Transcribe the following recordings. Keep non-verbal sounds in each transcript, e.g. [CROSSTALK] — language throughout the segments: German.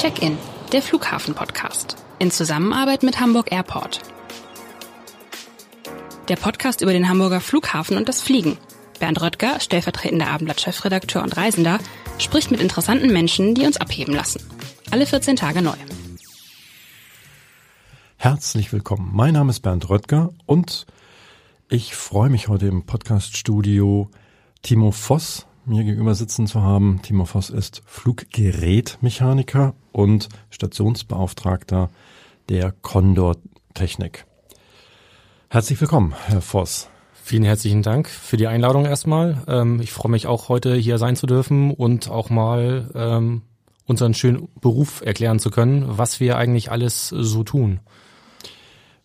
Check-in, der Flughafen-Podcast. In Zusammenarbeit mit Hamburg Airport. Der Podcast über den Hamburger Flughafen und das Fliegen. Bernd Röttger, stellvertretender Abendblatt-Chefredakteur und Reisender, spricht mit interessanten Menschen, die uns abheben lassen. Alle 14 Tage neu. Herzlich willkommen. Mein Name ist Bernd Röttger und ich freue mich heute im Podcast-Studio Timo Voss mir gegenüber sitzen zu haben. Timo Voss ist Fluggerätmechaniker und Stationsbeauftragter der Condor Technik. Herzlich willkommen, Herr Voss. Vielen herzlichen Dank für die Einladung erstmal. Ähm, ich freue mich auch heute hier sein zu dürfen und auch mal ähm, unseren schönen Beruf erklären zu können, was wir eigentlich alles so tun.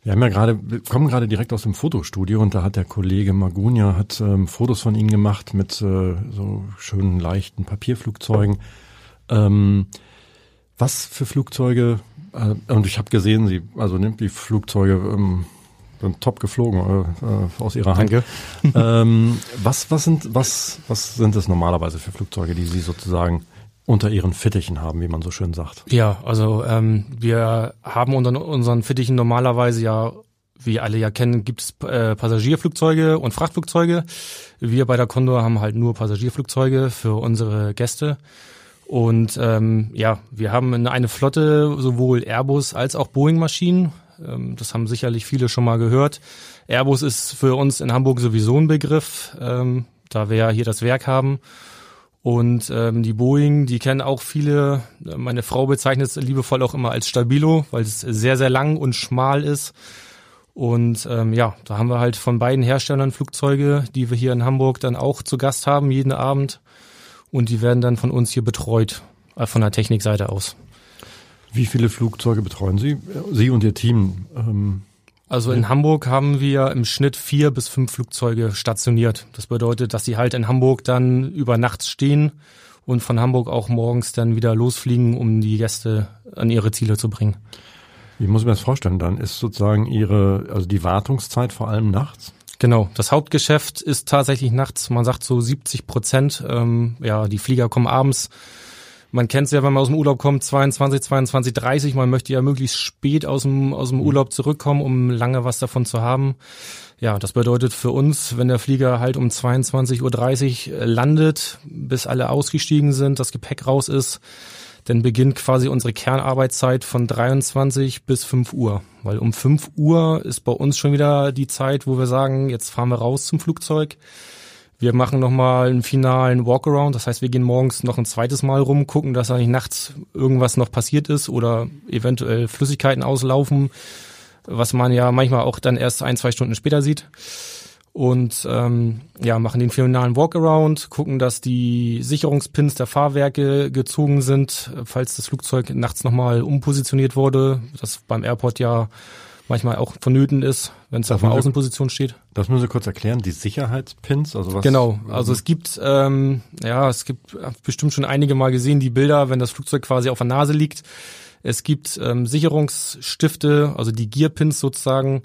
Wir haben ja gerade, wir kommen gerade direkt aus dem Fotostudio und da hat der Kollege Magunia hat ähm, Fotos von Ihnen gemacht mit äh, so schönen leichten Papierflugzeugen. Ähm, was für Flugzeuge? Äh, und ich habe gesehen, Sie, also nimmt die Flugzeuge ähm, sind top geflogen äh, äh aus Ihrer Hand. Danke. ähm, was, was sind, was, was sind es normalerweise für Flugzeuge, die Sie sozusagen unter ihren Fittichen haben, wie man so schön sagt. Ja, also ähm, wir haben unter unseren Fittichen normalerweise ja, wie alle ja kennen, gibt es äh, Passagierflugzeuge und Frachtflugzeuge. Wir bei der Condor haben halt nur Passagierflugzeuge für unsere Gäste. Und ähm, ja, wir haben eine Flotte sowohl Airbus als auch Boeing-Maschinen. Ähm, das haben sicherlich viele schon mal gehört. Airbus ist für uns in Hamburg sowieso ein Begriff, ähm, da wir ja hier das Werk haben. Und ähm, die Boeing, die kennen auch viele, meine Frau bezeichnet es liebevoll auch immer als Stabilo, weil es sehr, sehr lang und schmal ist. Und ähm, ja, da haben wir halt von beiden Herstellern Flugzeuge, die wir hier in Hamburg dann auch zu Gast haben, jeden Abend. Und die werden dann von uns hier betreut, äh, von der Technikseite aus. Wie viele Flugzeuge betreuen Sie? Sie und Ihr Team? Ähm also in Hamburg haben wir im Schnitt vier bis fünf Flugzeuge stationiert. Das bedeutet, dass sie halt in Hamburg dann über Nachts stehen und von Hamburg auch morgens dann wieder losfliegen, um die Gäste an ihre Ziele zu bringen. Wie muss ich mir das vorstellen? Dann ist sozusagen Ihre, also die Wartungszeit vor allem nachts? Genau, das Hauptgeschäft ist tatsächlich nachts. Man sagt so 70 Prozent. Ähm, ja, die Flieger kommen abends man kennt es ja, wenn man aus dem Urlaub kommt, 22, 22, 30. Man möchte ja möglichst spät aus dem, aus dem Urlaub zurückkommen, um lange was davon zu haben. Ja, das bedeutet für uns, wenn der Flieger halt um 22.30 Uhr landet, bis alle ausgestiegen sind, das Gepäck raus ist, dann beginnt quasi unsere Kernarbeitszeit von 23 bis 5 Uhr. Weil um 5 Uhr ist bei uns schon wieder die Zeit, wo wir sagen, jetzt fahren wir raus zum Flugzeug. Wir machen nochmal einen finalen Walkaround, das heißt, wir gehen morgens noch ein zweites Mal rum, gucken, dass da nicht nachts irgendwas noch passiert ist oder eventuell Flüssigkeiten auslaufen, was man ja manchmal auch dann erst ein, zwei Stunden später sieht. Und ähm, ja, machen den finalen Walkaround, gucken, dass die Sicherungspins der Fahrwerke gezogen sind, falls das Flugzeug nachts nochmal umpositioniert wurde, das beim Airport ja manchmal auch vonnöten ist, wenn es auf einer Außenposition steht. Das müssen Sie kurz erklären, die Sicherheitspins, also was? Genau, also es gibt, ähm, ja, es gibt bestimmt schon einige Mal gesehen, die Bilder, wenn das Flugzeug quasi auf der Nase liegt. Es gibt ähm, Sicherungsstifte, also die Gearpins sozusagen,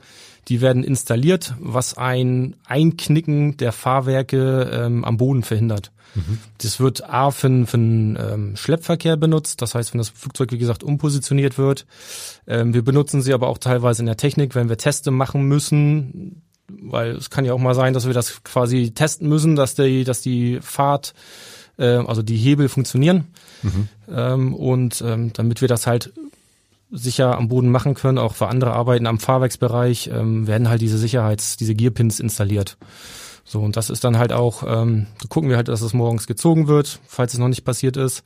die werden installiert, was ein Einknicken der Fahrwerke ähm, am Boden verhindert. Mhm. Das wird A für, für den ähm, Schleppverkehr benutzt, das heißt, wenn das Flugzeug, wie gesagt, umpositioniert wird. Ähm, wir benutzen sie aber auch teilweise in der Technik, wenn wir Teste machen müssen, weil es kann ja auch mal sein, dass wir das quasi testen müssen, dass die, dass die Fahrt, äh, also die Hebel funktionieren. Mhm. Ähm, und ähm, damit wir das halt sicher am Boden machen können, auch für andere Arbeiten am Fahrwerksbereich, ähm, werden halt diese Sicherheits-, diese Gearpins installiert. So, und das ist dann halt auch, ähm, gucken wir halt, dass es morgens gezogen wird, falls es noch nicht passiert ist.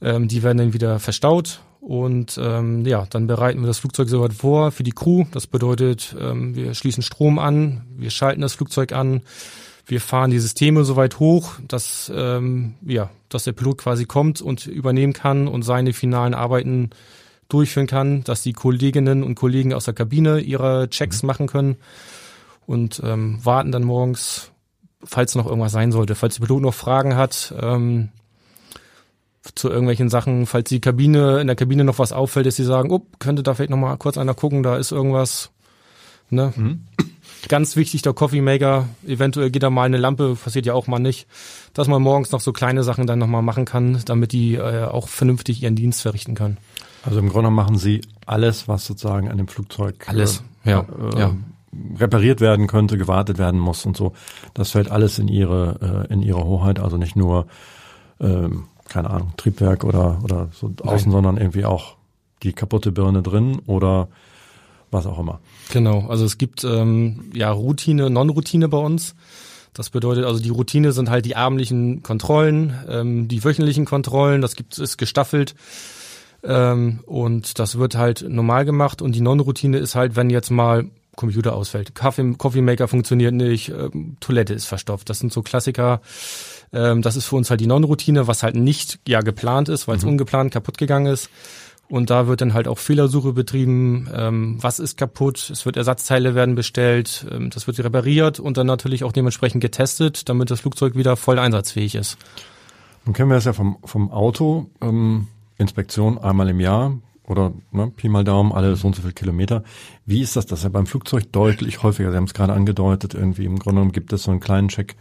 Ähm, die werden dann wieder verstaut und ähm, ja, dann bereiten wir das Flugzeug soweit vor für die Crew. Das bedeutet, ähm, wir schließen Strom an, wir schalten das Flugzeug an, wir fahren die Systeme soweit hoch, dass ähm, ja, dass der Pilot quasi kommt und übernehmen kann und seine finalen Arbeiten durchführen kann, dass die Kolleginnen und Kollegen aus der Kabine ihre Checks mhm. machen können und ähm, warten dann morgens, falls noch irgendwas sein sollte, falls der Pilot noch Fragen hat ähm, zu irgendwelchen Sachen, falls die Kabine in der Kabine noch was auffällt, dass sie sagen, oh, könnte da vielleicht noch mal kurz einer gucken, da ist irgendwas. Ne? Mhm. Ganz wichtig, der Coffee Maker. Eventuell geht da mal eine Lampe, passiert ja auch mal nicht. Dass man morgens noch so kleine Sachen dann nochmal machen kann, damit die äh, auch vernünftig ihren Dienst verrichten können. Also im Grunde machen Sie alles, was sozusagen an dem Flugzeug alles, äh, ja, äh, ja. repariert werden könnte, gewartet werden muss und so. Das fällt alles in Ihre äh, in Ihre Hoheit, also nicht nur ähm, keine Ahnung Triebwerk oder oder so außen, Nein. sondern irgendwie auch die kaputte Birne drin oder was auch immer. Genau, also es gibt ähm, ja Routine, Non-Routine bei uns. Das bedeutet also, die Routine sind halt die abendlichen Kontrollen, ähm, die wöchentlichen Kontrollen, das gibt ist gestaffelt. Ähm, und das wird halt normal gemacht und die Non-Routine ist halt, wenn jetzt mal Computer ausfällt, Kaffee, Coffee Maker funktioniert nicht, ähm, Toilette ist verstopft. Das sind so Klassiker. Ähm, das ist für uns halt die Non-Routine, was halt nicht ja geplant ist, weil es ungeplant kaputt gegangen ist. Und da wird dann halt auch Fehlersuche betrieben. Ähm, was ist kaputt? Es wird Ersatzteile werden bestellt. Ähm, das wird repariert und dann natürlich auch dementsprechend getestet, damit das Flugzeug wieder voll einsatzfähig ist. Nun kennen wir es ja vom, vom Auto, ähm, Inspektion einmal im Jahr oder ne, Pi mal Daumen, alle so und so viele Kilometer. Wie ist das? Das ist ja beim Flugzeug deutlich häufiger. Sie haben es gerade angedeutet, irgendwie im Grunde genommen gibt es so einen kleinen Check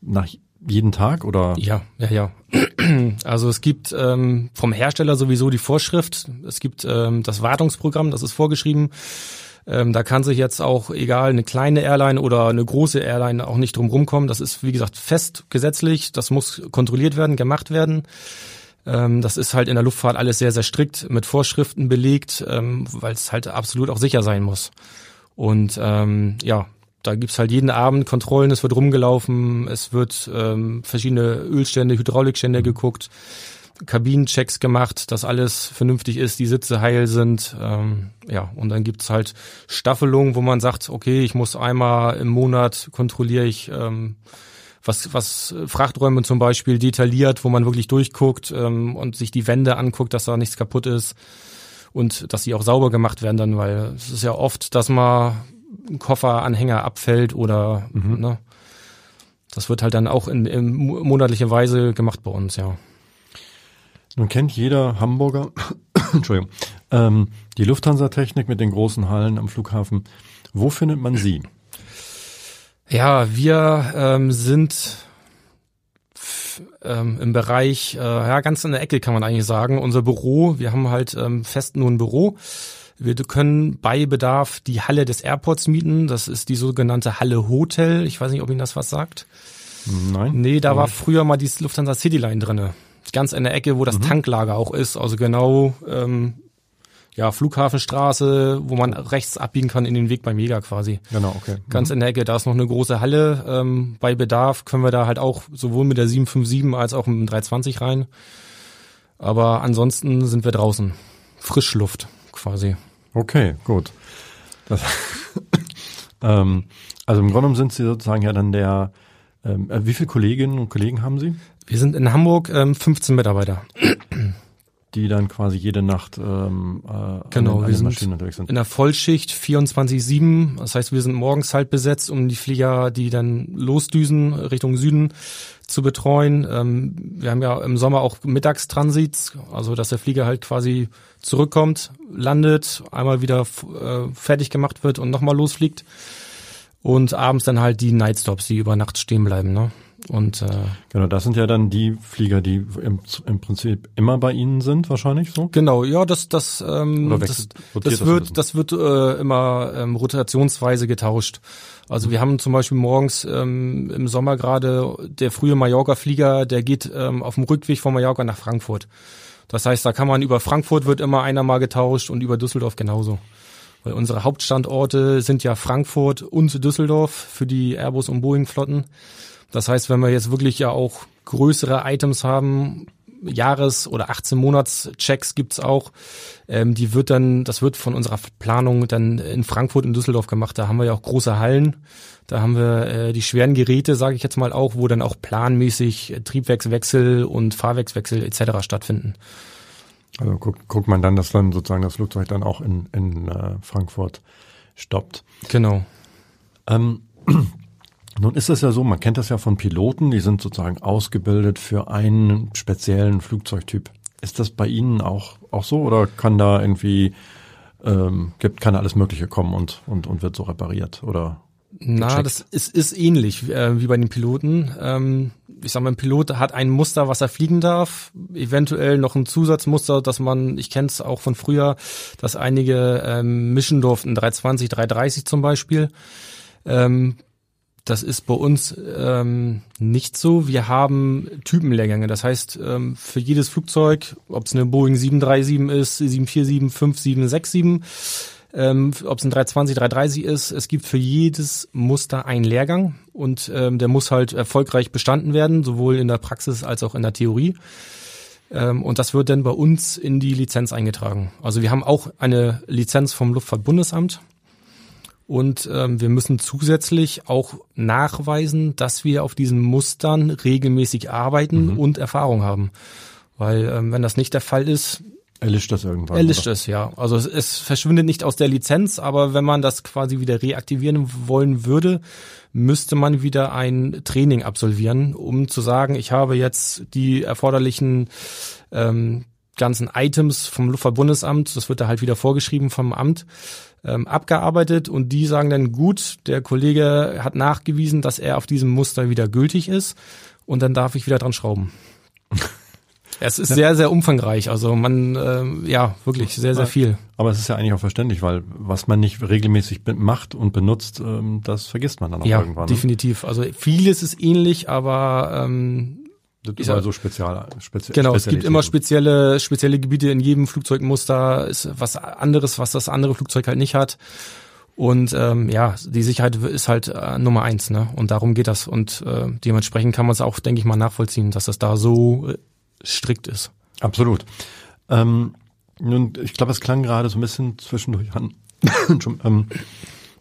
nach jeden Tag oder? Ja, ja, ja. [CLEARS THROAT] Also es gibt ähm, vom Hersteller sowieso die Vorschrift. Es gibt ähm, das Wartungsprogramm, das ist vorgeschrieben. Ähm, da kann sich jetzt auch, egal, eine kleine Airline oder eine große Airline auch nicht drum rumkommen. Das ist, wie gesagt, fest gesetzlich. Das muss kontrolliert werden, gemacht werden. Ähm, das ist halt in der Luftfahrt alles sehr, sehr strikt mit Vorschriften belegt, ähm, weil es halt absolut auch sicher sein muss. Und ähm, ja, da gibt's halt jeden Abend Kontrollen, es wird rumgelaufen, es wird ähm, verschiedene Ölstände, Hydraulikstände geguckt, Kabinenchecks gemacht, dass alles vernünftig ist, die Sitze heil sind. Ähm, ja, und dann gibt's halt Staffelungen, wo man sagt, okay, ich muss einmal im Monat kontrolliere ich ähm, was, was Frachträume zum Beispiel detailliert, wo man wirklich durchguckt ähm, und sich die Wände anguckt, dass da nichts kaputt ist und dass sie auch sauber gemacht werden dann, weil es ist ja oft, dass mal ein Kofferanhänger abfällt oder ne, das wird halt dann auch in, in monatlicher Weise gemacht bei uns, ja. Nun kennt jeder Hamburger, [COUGHS] Entschuldigung, ähm, die Lufthansa-Technik mit den großen Hallen am Flughafen. Wo findet man sie? Ja, wir ähm, sind ähm, im Bereich, äh, ja, ganz in der Ecke kann man eigentlich sagen. Unser Büro, wir haben halt ähm, fest nur ein Büro. Wir können bei Bedarf die Halle des Airports mieten. Das ist die sogenannte Halle Hotel. Ich weiß nicht, ob Ihnen das was sagt. Nein? Nee, da war früher mal die Lufthansa Cityline drinne. Ganz in der Ecke, wo das Tanklager auch ist. Also genau, ähm, ja, Flughafenstraße, wo man rechts abbiegen kann in den Weg beim Mega quasi. Genau, okay. Ganz in der Ecke, da ist noch eine große Halle. Ähm, bei Bedarf können wir da halt auch sowohl mit der 757 als auch mit dem 320 rein. Aber ansonsten sind wir draußen. Frischluft quasi. Okay, gut. Das, [LAUGHS] ähm, also im Grunde genommen sind Sie sozusagen ja dann der, ähm, äh, wie viele Kolleginnen und Kollegen haben Sie, Wir sind in Hamburg ähm, 15 Mitarbeiter. Die dann quasi jede Nacht ähm, äh, Genau, an wir sind Maschinen unterwegs sind? In der Vollschicht 24-7. Das heißt, wir sind morgens halt besetzt, um die Flieger, die dann losdüsen Richtung Süden zu betreuen. Ähm, wir haben ja im Sommer auch Mittagstransits, also dass der Flieger halt quasi zurückkommt, landet, einmal wieder äh, fertig gemacht wird und nochmal losfliegt. Und abends dann halt die Nightstops, die über Nacht stehen bleiben. Ne? Und äh, Genau, das sind ja dann die Flieger, die im, im Prinzip immer bei Ihnen sind, wahrscheinlich so? Genau, ja, das das ähm, das, wechselt- das das bisschen? wird das wird äh, immer ähm, rotationsweise getauscht. Also wir haben zum Beispiel morgens ähm, im Sommer gerade der frühe Mallorca-Flieger, der geht ähm, auf dem Rückweg von Mallorca nach Frankfurt. Das heißt, da kann man über Frankfurt wird immer einer mal getauscht und über Düsseldorf genauso. Weil unsere Hauptstandorte sind ja Frankfurt und Düsseldorf für die Airbus und Boeing Flotten. Das heißt, wenn wir jetzt wirklich ja auch größere Items haben, Jahres- oder 18 Monats-Checks gibt's auch, ähm, die wird dann, das wird von unserer Planung dann in Frankfurt und Düsseldorf gemacht. Da haben wir ja auch große Hallen. Da haben wir äh, die schweren Geräte, sage ich jetzt mal auch, wo dann auch planmäßig Triebwerkswechsel und Fahrwerkswechsel etc. stattfinden. Also guckt, guckt man dann, dass dann sozusagen das Flugzeug dann auch in, in äh, Frankfurt stoppt. Genau. Ähm, [CLEARS THROAT] nun ist es ja so, man kennt das ja von Piloten, die sind sozusagen ausgebildet für einen speziellen Flugzeugtyp. Ist das bei Ihnen auch, auch so oder kann da irgendwie, ähm, gibt, kann da alles Mögliche kommen und, und, und wird so repariert oder? Na, gecheckt? das ist, ist ähnlich äh, wie bei den Piloten. Ähm, ich sag mal, ein Pilot hat ein Muster, was er fliegen darf, eventuell noch ein Zusatzmuster, dass man, ich kenne es auch von früher, dass einige ähm, mischen durften, 320, 330 zum Beispiel. Ähm, das ist bei uns ähm, nicht so. Wir haben Typenlehrgänge. Das heißt, ähm, für jedes Flugzeug, ob es eine Boeing 737 ist, 747, 5767, ähm, ob es ein 320, 330 ist, es gibt für jedes Muster einen Lehrgang und ähm, der muss halt erfolgreich bestanden werden, sowohl in der Praxis als auch in der Theorie. Ähm, und das wird dann bei uns in die Lizenz eingetragen. Also wir haben auch eine Lizenz vom Luftfahrtbundesamt und ähm, wir müssen zusätzlich auch nachweisen, dass wir auf diesen Mustern regelmäßig arbeiten und Erfahrung haben. Weil ähm, wenn das nicht der Fall ist, Erlischt das irgendwann? erlischt es, ja. Also es, es verschwindet nicht aus der Lizenz, aber wenn man das quasi wieder reaktivieren wollen würde, müsste man wieder ein Training absolvieren, um zu sagen, ich habe jetzt die erforderlichen ähm, ganzen Items vom Luftfahrtbundesamt, das wird da halt wieder vorgeschrieben vom Amt, ähm, abgearbeitet und die sagen dann, gut, der Kollege hat nachgewiesen, dass er auf diesem Muster wieder gültig ist und dann darf ich wieder dran schrauben. [LAUGHS] Es ist sehr, sehr umfangreich. Also man, ähm, ja, wirklich sehr, sehr viel. Aber es ist ja eigentlich auch verständlich, weil was man nicht regelmäßig macht und benutzt, ähm, das vergisst man dann auch Ja, irgendwann. ne? definitiv. Also vieles ist ähnlich, aber ähm, Das ist ist ja- also spezial, spezi genau, es gibt immer spezielle, spezielle Gebiete in jedem Flugzeugmuster, ist was anderes, was das andere Flugzeug halt nicht hat. Und ähm, ja, die Sicherheit ist halt äh, Nummer eins, ne? Und darum geht das. Und äh, dementsprechend kann man es auch, denke ich mal, nachvollziehen, dass das da so äh, strikt ist. Absolut. Ähm, nun, ich glaube, es klang gerade so ein bisschen zwischendurch an. [COUGHS] Ähm,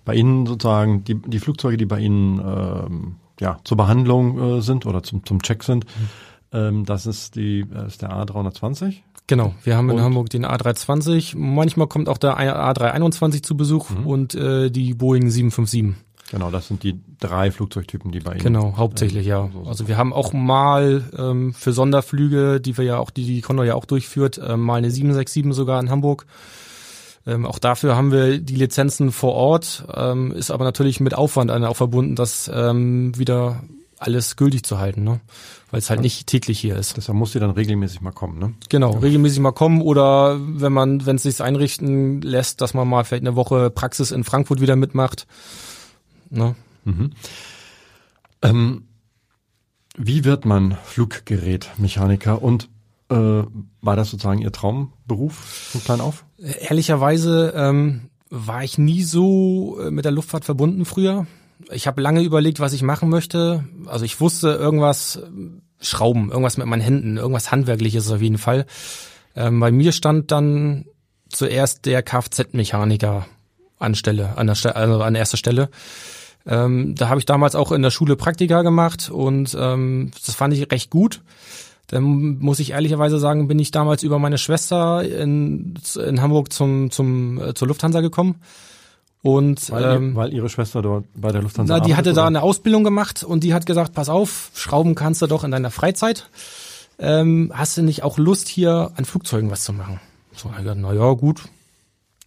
bei Ihnen sozusagen die, die Flugzeuge, die bei Ihnen ähm, ja zur Behandlung äh, sind oder zum, zum Check sind, ähm, das ist die äh, ist der A320. Genau, wir haben in Und? Hamburg den A320, manchmal kommt auch der A321 zu Besuch Mhm. und äh, die Boeing 757. Genau, das sind die drei Flugzeugtypen, die bei Ihnen. Genau, hauptsächlich ja. Also wir haben auch mal ähm, für Sonderflüge, die wir ja auch, die die Condor ja auch durchführt, ähm, mal eine 767 sogar in Hamburg. Ähm, auch dafür haben wir die Lizenzen vor Ort, ähm, ist aber natürlich mit Aufwand auch verbunden, das ähm, wieder alles gültig zu halten, ne? weil es halt nicht täglich hier ist. Deshalb muss die dann regelmäßig mal kommen, ne? Genau, regelmäßig mal kommen oder wenn man, wenn es sich einrichten lässt, dass man mal vielleicht eine Woche Praxis in Frankfurt wieder mitmacht. Ne? Ähm, wie wird man Fluggerätmechaniker und äh, war das sozusagen Ihr Traumberuf von klein auf? Ehrlicherweise ähm, war ich nie so äh, mit der Luftfahrt verbunden früher. Ich habe lange überlegt, was ich machen möchte. Also ich wusste irgendwas ähm, Schrauben, irgendwas mit meinen Händen, irgendwas handwerkliches auf jeden Fall. Ähm, bei mir stand dann zuerst der Kfz-Mechaniker an Stelle, an der Stelle, also an erster Stelle. Ähm, da habe ich damals auch in der Schule Praktika gemacht und ähm, das fand ich recht gut. Dann muss ich ehrlicherweise sagen, bin ich damals über meine Schwester in, in Hamburg zum, zum, äh, zur Lufthansa gekommen. Und Weil, ähm, weil Ihre Schwester dort bei der Lufthansa na, die arbeitet, hatte da oder? eine Ausbildung gemacht und die hat gesagt, pass auf, Schrauben kannst du doch in deiner Freizeit. Ähm, hast du nicht auch Lust, hier an Flugzeugen was zu machen? So, na ja, gut,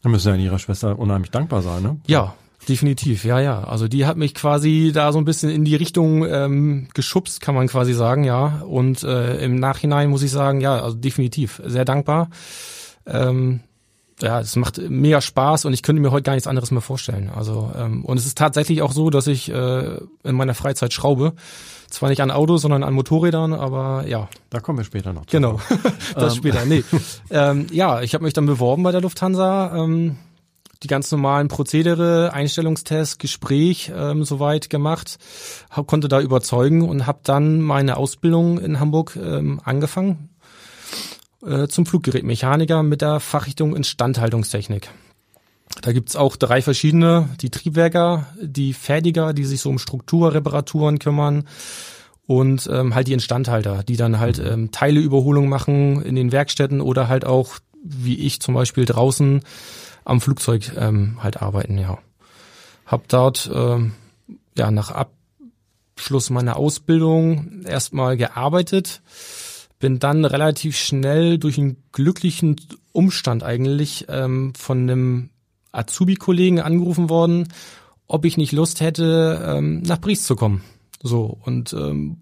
Da müssen ja Ihrer Schwester unheimlich dankbar sein, ne? Ja, definitiv, ja, ja. Also die hat mich quasi da so ein bisschen in die Richtung ähm, geschubst, kann man quasi sagen, ja. Und äh, im Nachhinein muss ich sagen, ja, also definitiv sehr dankbar. Ähm, ja, es macht mega Spaß und ich könnte mir heute gar nichts anderes mehr vorstellen. Also ähm, und es ist tatsächlich auch so, dass ich äh, in meiner Freizeit schraube. Zwar nicht an Autos, sondern an Motorrädern, aber ja, Da kommen wir später noch. zu. Genau, [LAUGHS] [LAUGHS] das später. Nee. ähm, ja, ich habe mich dann beworben bei der Lufthansa. Ähm, die ganz normalen Prozedere, Einstellungstest, Gespräch ähm, soweit gemacht, hab, konnte da überzeugen und habe dann meine Ausbildung in Hamburg ähm, angefangen äh, zum Fluggerätmechaniker mit der Fachrichtung Instandhaltungstechnik. Da gibt's auch drei verschiedene, die Triebwerker, die Fertiger, die sich so um Strukturreparaturen kümmern und ähm, halt die Instandhalter, die dann halt ähm, Teileüberholung machen in den Werkstätten oder halt auch, wie ich zum Beispiel draußen am Flugzeug ähm, halt arbeiten, ja. Hab dort ähm, ja nach Abschluss meiner Ausbildung erstmal gearbeitet, bin dann relativ schnell durch einen glücklichen Umstand eigentlich ähm, von einem Azubi-Kollegen angerufen worden, ob ich nicht Lust hätte, ähm, nach Paris zu kommen. So, und ähm,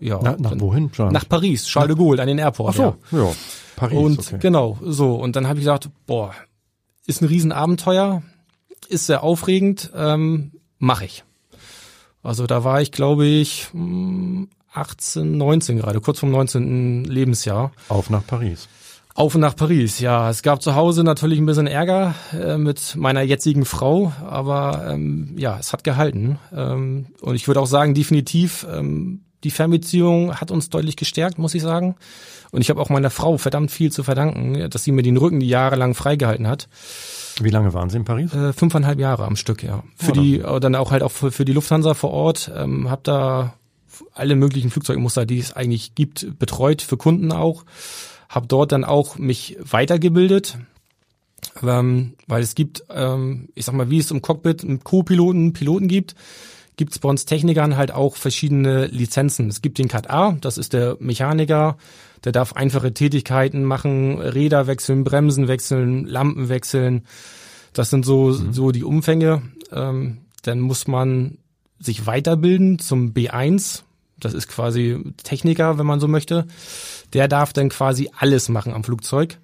ja. Na, nach wohin? Jean? Nach Paris, Charles de Gaulle, an den Airport. Ach so, ja. ja Paris. Und okay. genau, so. Und dann habe ich gesagt, boah, ist ein Riesenabenteuer, ist sehr aufregend, ähm, mache ich. Also da war ich, glaube ich, 18, 19 gerade, kurz vom 19. Lebensjahr. Auf nach Paris. Auf und nach Paris, ja. Es gab zu Hause natürlich ein bisschen Ärger äh, mit meiner jetzigen Frau, aber ähm, ja, es hat gehalten. Ähm, und ich würde auch sagen, definitiv, ähm, die Fernbeziehung hat uns deutlich gestärkt, muss ich sagen. Und ich habe auch meiner Frau verdammt viel zu verdanken, dass sie mir den Rücken die jahrelang freigehalten hat. Wie lange waren Sie in Paris? Äh, fünfeinhalb Jahre am Stück, ja. Für ja, die, dann auch halt auch für, für die Lufthansa vor Ort, ähm, habe da alle möglichen Flugzeugmuster, die es eigentlich gibt, betreut, für Kunden auch habe dort dann auch mich weitergebildet, ähm, weil es gibt, ähm, ich sag mal, wie es im Cockpit einen Co-Piloten, Piloten gibt, gibt es bei uns Technikern halt auch verschiedene Lizenzen. Es gibt den Cat A, das ist der Mechaniker, der darf einfache Tätigkeiten machen, Räder wechseln, Bremsen wechseln, Lampen wechseln. Das sind so, mhm. so die Umfänge. Ähm, dann muss man sich weiterbilden zum B1. Das ist quasi Techniker, wenn man so möchte der darf dann quasi alles machen am Flugzeug.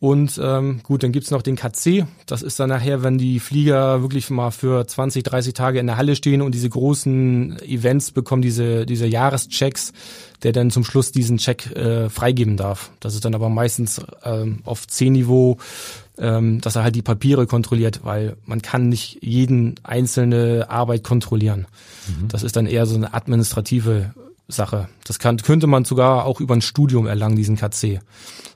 Und ähm, gut, dann gibt's noch den KC. Das ist dann nachher, wenn die Flieger wirklich mal für 20, 30 Tage in der Halle stehen und diese großen Events bekommen, diese, diese Jahreschecks, der dann zum Schluss diesen Check äh, freigeben darf. Das ist dann aber meistens ähm, auf C-Niveau, ähm, dass er halt die Papiere kontrolliert, weil man kann nicht jeden einzelne Arbeit kontrollieren. Mhm. Das ist dann eher so eine administrative Sache. Das kann, könnte man sogar auch über ein Studium erlangen, diesen KC.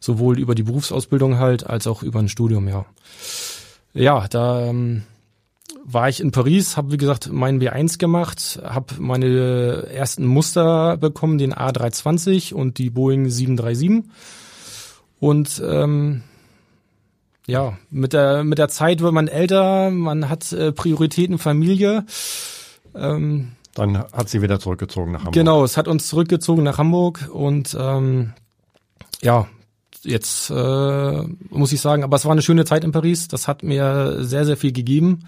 Sowohl über die Berufsausbildung halt, als auch über ein Studium, ja. Ja, da ähm, war ich in Paris, habe wie gesagt meinen B1 gemacht, habe meine ersten Muster bekommen, den A320 und die Boeing 737. Und ähm, ja, mit der mit der Zeit wird man älter, man hat äh, Prioritäten Familie. Ähm, dann hat sie wieder zurückgezogen nach Hamburg. Genau, es hat uns zurückgezogen nach Hamburg und ähm, ja, jetzt äh, muss ich sagen, aber es war eine schöne Zeit in Paris. Das hat mir sehr, sehr viel gegeben,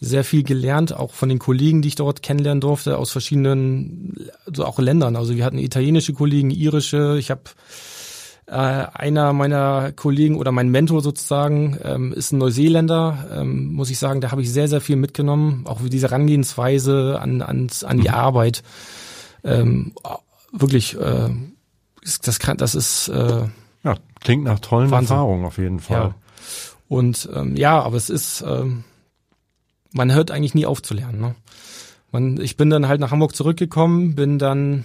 sehr viel gelernt, auch von den Kollegen, die ich dort kennenlernen durfte, aus verschiedenen, also auch Ländern. Also wir hatten italienische Kollegen, irische. Ich habe äh, einer meiner Kollegen oder mein Mentor sozusagen ähm, ist ein Neuseeländer, ähm, muss ich sagen, da habe ich sehr, sehr viel mitgenommen, auch wie diese Herangehensweise an, an, an die mhm. Arbeit. Ähm, wirklich, äh, das kann, das ist äh, ja, klingt nach tollen Wahnsinn. Erfahrungen auf jeden Fall. Ja. Und ähm, ja, aber es ist, ähm, man hört eigentlich nie auf zu lernen. Ne? Man, ich bin dann halt nach Hamburg zurückgekommen, bin dann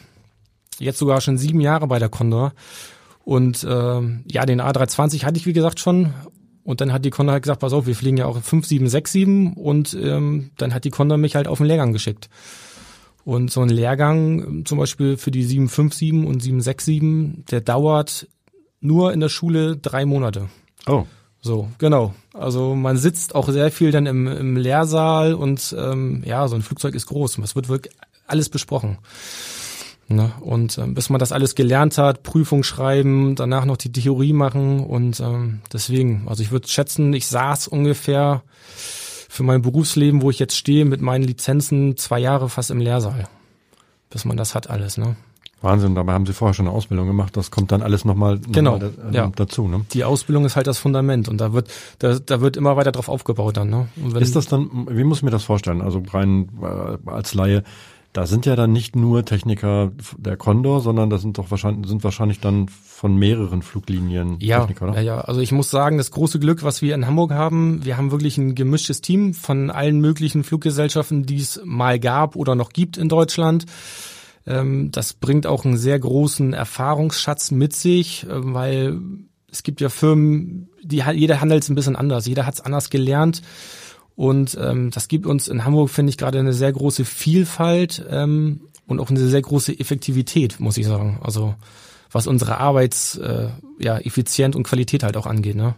jetzt sogar schon sieben Jahre bei der Condor und äh, ja, den A320 hatte ich wie gesagt schon. Und dann hat die Condor halt gesagt, pass auf, wir fliegen ja auch 5767 und ähm, dann hat die Condor mich halt auf den Lehrgang geschickt. Und so ein Lehrgang, zum Beispiel für die 757 und 767, der dauert nur in der Schule drei Monate. Oh. So, genau. Also man sitzt auch sehr viel dann im, im Lehrsaal und ähm, ja, so ein Flugzeug ist groß. Es wird wirklich alles besprochen. Ne? Und ähm, bis man das alles gelernt hat, Prüfung schreiben, danach noch die Theorie machen und ähm, deswegen, also ich würde schätzen, ich saß ungefähr für mein Berufsleben, wo ich jetzt stehe, mit meinen Lizenzen zwei Jahre fast im Lehrsaal, bis man das hat alles. Ne? Wahnsinn, dabei haben Sie vorher schon eine Ausbildung gemacht, das kommt dann alles nochmal noch genau, mal, äh, ja. dazu. Ne? Die Ausbildung ist halt das Fundament und da wird, da, da wird immer weiter drauf aufgebaut dann. Ne? ist das dann, wie muss ich mir das vorstellen? Also rein äh, als Laie, da sind ja dann nicht nur Techniker der Condor, sondern das sind doch wahrscheinlich, sind wahrscheinlich dann von mehreren Fluglinien ja, Techniker, oder? Ja, ja, also ich muss sagen, das große Glück, was wir in Hamburg haben, wir haben wirklich ein gemischtes Team von allen möglichen Fluggesellschaften, die es mal gab oder noch gibt in Deutschland. Ähm, das bringt auch einen sehr großen Erfahrungsschatz mit sich, äh, weil es gibt ja Firmen, die jeder handelt es ein bisschen anders, jeder hat es anders gelernt. Und ähm, das gibt uns in Hamburg, finde ich, gerade eine sehr große Vielfalt ähm, und auch eine sehr große Effektivität, muss ich sagen. Also was unsere Arbeits, äh, ja, Effizient und Qualität halt auch angeht. Ne?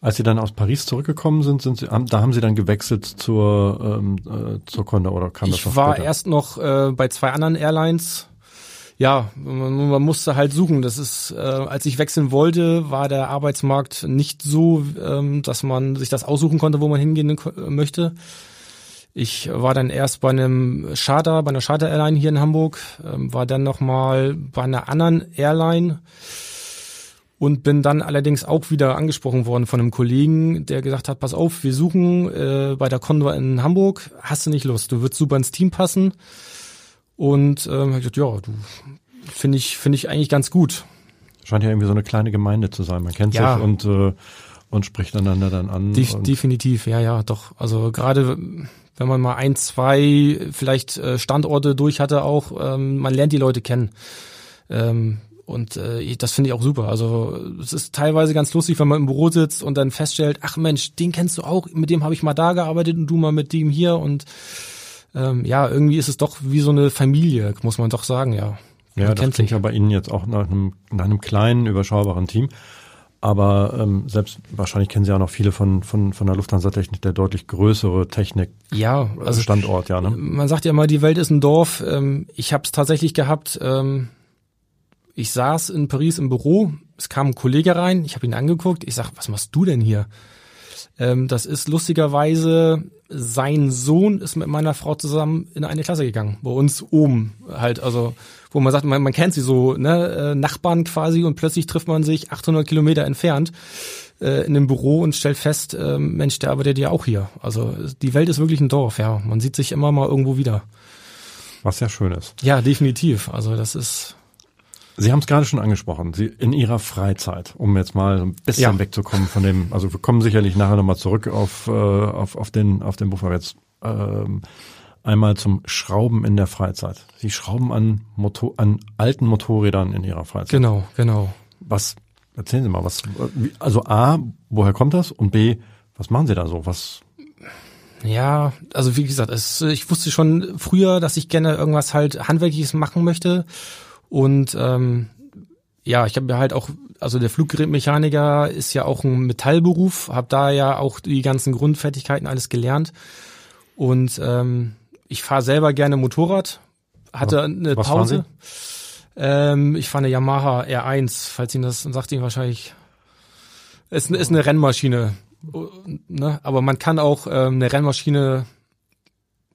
Als Sie dann aus Paris zurückgekommen sind, sind Sie, da haben Sie dann gewechselt zur ähm, äh, zur Condor oder kam ich das Ich war erst noch äh, bei zwei anderen Airlines ja, man, man musste halt suchen. Das ist, äh, als ich wechseln wollte, war der Arbeitsmarkt nicht so, ähm, dass man sich das aussuchen konnte, wo man hingehen möchte. Ich war dann erst bei einem Charter, bei einer Charter-Airline hier in Hamburg, ähm, war dann nochmal bei einer anderen Airline und bin dann allerdings auch wieder angesprochen worden von einem Kollegen, der gesagt hat, pass auf, wir suchen äh, bei der Condor in Hamburg, hast du nicht Lust, du würdest super ins Team passen. Und ähm, habe ich gesagt, ja, du finde ich finde ich eigentlich ganz gut. Scheint ja irgendwie so eine kleine Gemeinde zu sein. Man kennt ja. sich und äh, und spricht einander dann an. De definitiv, ja, ja, doch. Also gerade wenn man mal ein, zwei vielleicht äh, Standorte durch hatte auch, ähm, man lernt die Leute kennen. Ähm, und äh, das finde ich auch super. Also es ist teilweise ganz lustig, wenn man im Büro sitzt und dann feststellt, ach Mensch, den kennst du auch, mit dem habe ich mal da gearbeitet und du mal mit dem hier und ähm, ja, irgendwie ist es doch wie so eine Familie, muss man doch sagen, ja. Ja, das klingt ja bei Ihnen jetzt auch nach einem, nach einem kleinen, überschaubaren Team. Aber ähm, selbst wahrscheinlich kennen Sie auch noch viele von, von, von der Lufthansa-Technik, der deutlich größere Technik. Ja, also Standort, ja. Ne? Man sagt ja immer, die Welt ist ein Dorf. Ähm, ich habe es tatsächlich gehabt. Ähm, ich saß in Paris im Büro, es kam ein Kollege rein, ich habe ihn angeguckt, ich sag, was machst du denn hier? Ähm, das ist lustigerweise, sein Sohn ist mit meiner Frau zusammen in eine Klasse gegangen, bei uns oben halt, also wo man sagt, man, man kennt sie so, ne, äh, Nachbarn quasi und plötzlich trifft man sich 800 Kilometer entfernt äh, in einem Büro und stellt fest, äh, Mensch, der arbeitet ja auch hier. Also die Welt ist wirklich ein Dorf, ja. Man sieht sich immer mal irgendwo wieder. Was ja schön ist. Ja, definitiv. Also das ist Sie haben es gerade schon angesprochen, Sie in Ihrer Freizeit, um jetzt mal ein bisschen ja. wegzukommen von dem, also wir kommen sicherlich nachher nochmal zurück auf, äh, auf, auf den, auf den Buffer jetzt, ähm, einmal zum Schrauben in der Freizeit. Sie schrauben an, Motor, an alten Motorrädern in Ihrer Freizeit. Genau, genau. Was, erzählen Sie mal, was, also A, woher kommt das? Und B, was machen Sie da so? Was, ja, also wie gesagt, es, ich wusste schon früher, dass ich gerne irgendwas halt handwerkliches machen möchte und ähm, ja, ich habe ja halt auch, also der Fluggerätmechaniker ist ja auch ein Metallberuf, habe da ja auch die ganzen Grundfertigkeiten alles gelernt. Und ähm, ich fahre selber gerne Motorrad, hatte eine Was Pause. Ähm, ich fahre eine Yamaha R1, falls Ihnen das sagt Ihnen wahrscheinlich. Ist, ist eine Rennmaschine. Ne? Aber man kann auch ähm, eine Rennmaschine,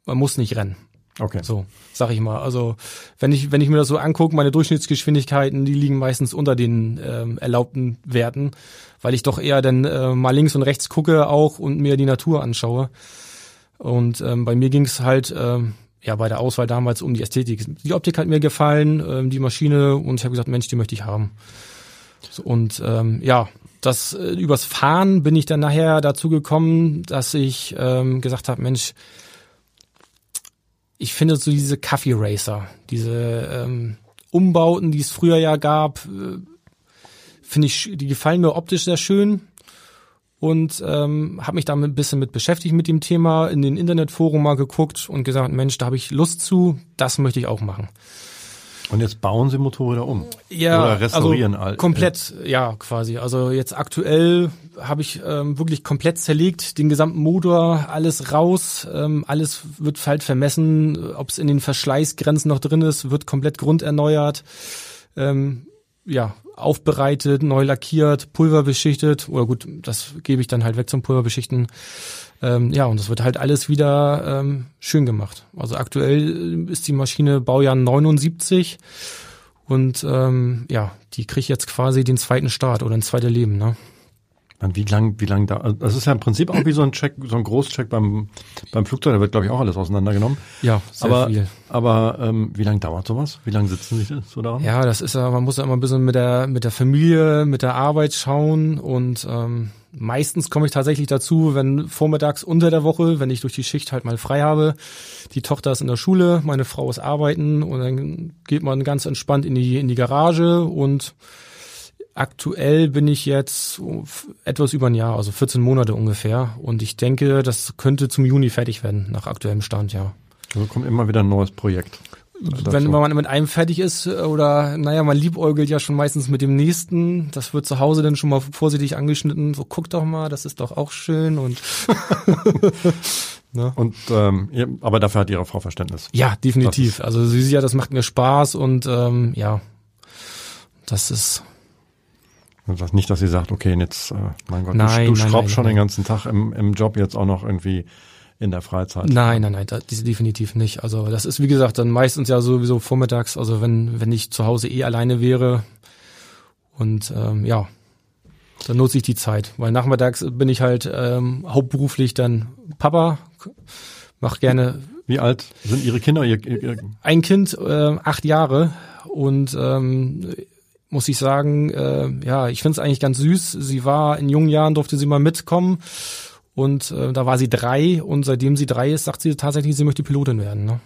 man muss nicht rennen. Okay. So, sag ich mal. Also wenn ich, wenn ich mir das so angucke, meine Durchschnittsgeschwindigkeiten, die liegen meistens unter den ähm, erlaubten Werten, weil ich doch eher dann äh, mal links und rechts gucke auch und mir die Natur anschaue. Und ähm, bei mir ging es halt ähm, ja bei der Auswahl damals um die Ästhetik. Die Optik hat mir gefallen, ähm, die Maschine und ich habe gesagt, Mensch, die möchte ich haben. So, und ähm, ja, das äh, übers Fahren bin ich dann nachher dazu gekommen, dass ich ähm, gesagt habe, Mensch, ich finde so diese Kaffee Racer, diese ähm, Umbauten, die es früher ja gab, äh, finde ich, die gefallen mir optisch sehr schön und ähm, habe mich damit ein bisschen mit beschäftigt mit dem Thema, in den Internetforen mal geguckt und gesagt, Mensch, da habe ich Lust zu, das möchte ich auch machen. Und jetzt bauen Sie Motorräder um? Ja, Oder restaurieren also komplett, ja, quasi. Also jetzt aktuell habe ich ähm, wirklich komplett zerlegt, den gesamten Motor, alles raus, ähm, alles wird halt vermessen, ob es in den Verschleißgrenzen noch drin ist, wird komplett grunderneuert, ähm, ja, aufbereitet, neu lackiert, pulverbeschichtet, oder gut, das gebe ich dann halt weg zum Pulverbeschichten. Ähm, ja, und es wird halt alles wieder ähm, schön gemacht. Also aktuell ist die Maschine Baujahr 79 und ähm, ja, die kriegt jetzt quasi den zweiten Start oder ein zweites Leben. Ne? Wie lang, wie lang da? Das ist ja im Prinzip auch wie so ein Check, so ein Großcheck beim beim Flugzeug. Da wird glaube ich auch alles auseinandergenommen. Ja, sehr aber, viel. Aber ähm, wie lange dauert sowas? Wie lange sitzen Sie so da? Ja, das ist ja, man muss ja immer ein bisschen mit der mit der Familie, mit der Arbeit schauen und ähm, meistens komme ich tatsächlich dazu, wenn vormittags unter der Woche, wenn ich durch die Schicht halt mal frei habe, die Tochter ist in der Schule, meine Frau ist arbeiten und dann geht man ganz entspannt in die in die Garage und Aktuell bin ich jetzt etwas über ein Jahr, also 14 Monate ungefähr. Und ich denke, das könnte zum Juni fertig werden, nach aktuellem Stand, ja. Also kommt immer wieder ein neues Projekt. Dazu. Wenn man mit einem fertig ist oder naja, man liebäugelt ja schon meistens mit dem nächsten, das wird zu Hause dann schon mal vorsichtig angeschnitten, so guck doch mal, das ist doch auch schön und [LAUGHS] Ne? Und ähm, aber dafür hat ihre Frau Verständnis. Ja, definitiv. Also sie sieht ja, das macht mir Spaß und ähm, ja, das ist das nicht, dass sie sagt, okay, jetzt, äh, mein Gott, nein, du, du nein, schraubst nein, schon den ganzen Tag im, im Job jetzt auch noch irgendwie in der Freizeit. Nein, nein, nein, das, definitiv nicht. Also das ist wie gesagt dann meistens ja sowieso vormittags, also wenn wenn ich zu Hause eh alleine wäre und ähm, ja, dann nutze ich die Zeit, weil nachmittags bin ich halt ähm, hauptberuflich dann Papa, mach gerne. Wie alt sind Ihre Kinder? Ihr, ihr, ein Kind, äh, acht Jahre und ähm, muss ich sagen, äh, ja, ich finde es eigentlich ganz süß. Sie war in jungen Jahren durfte sie mal mitkommen und äh, da war sie drei und seitdem sie drei ist, sagt sie tatsächlich, sie möchte Pilotin werden. Ne?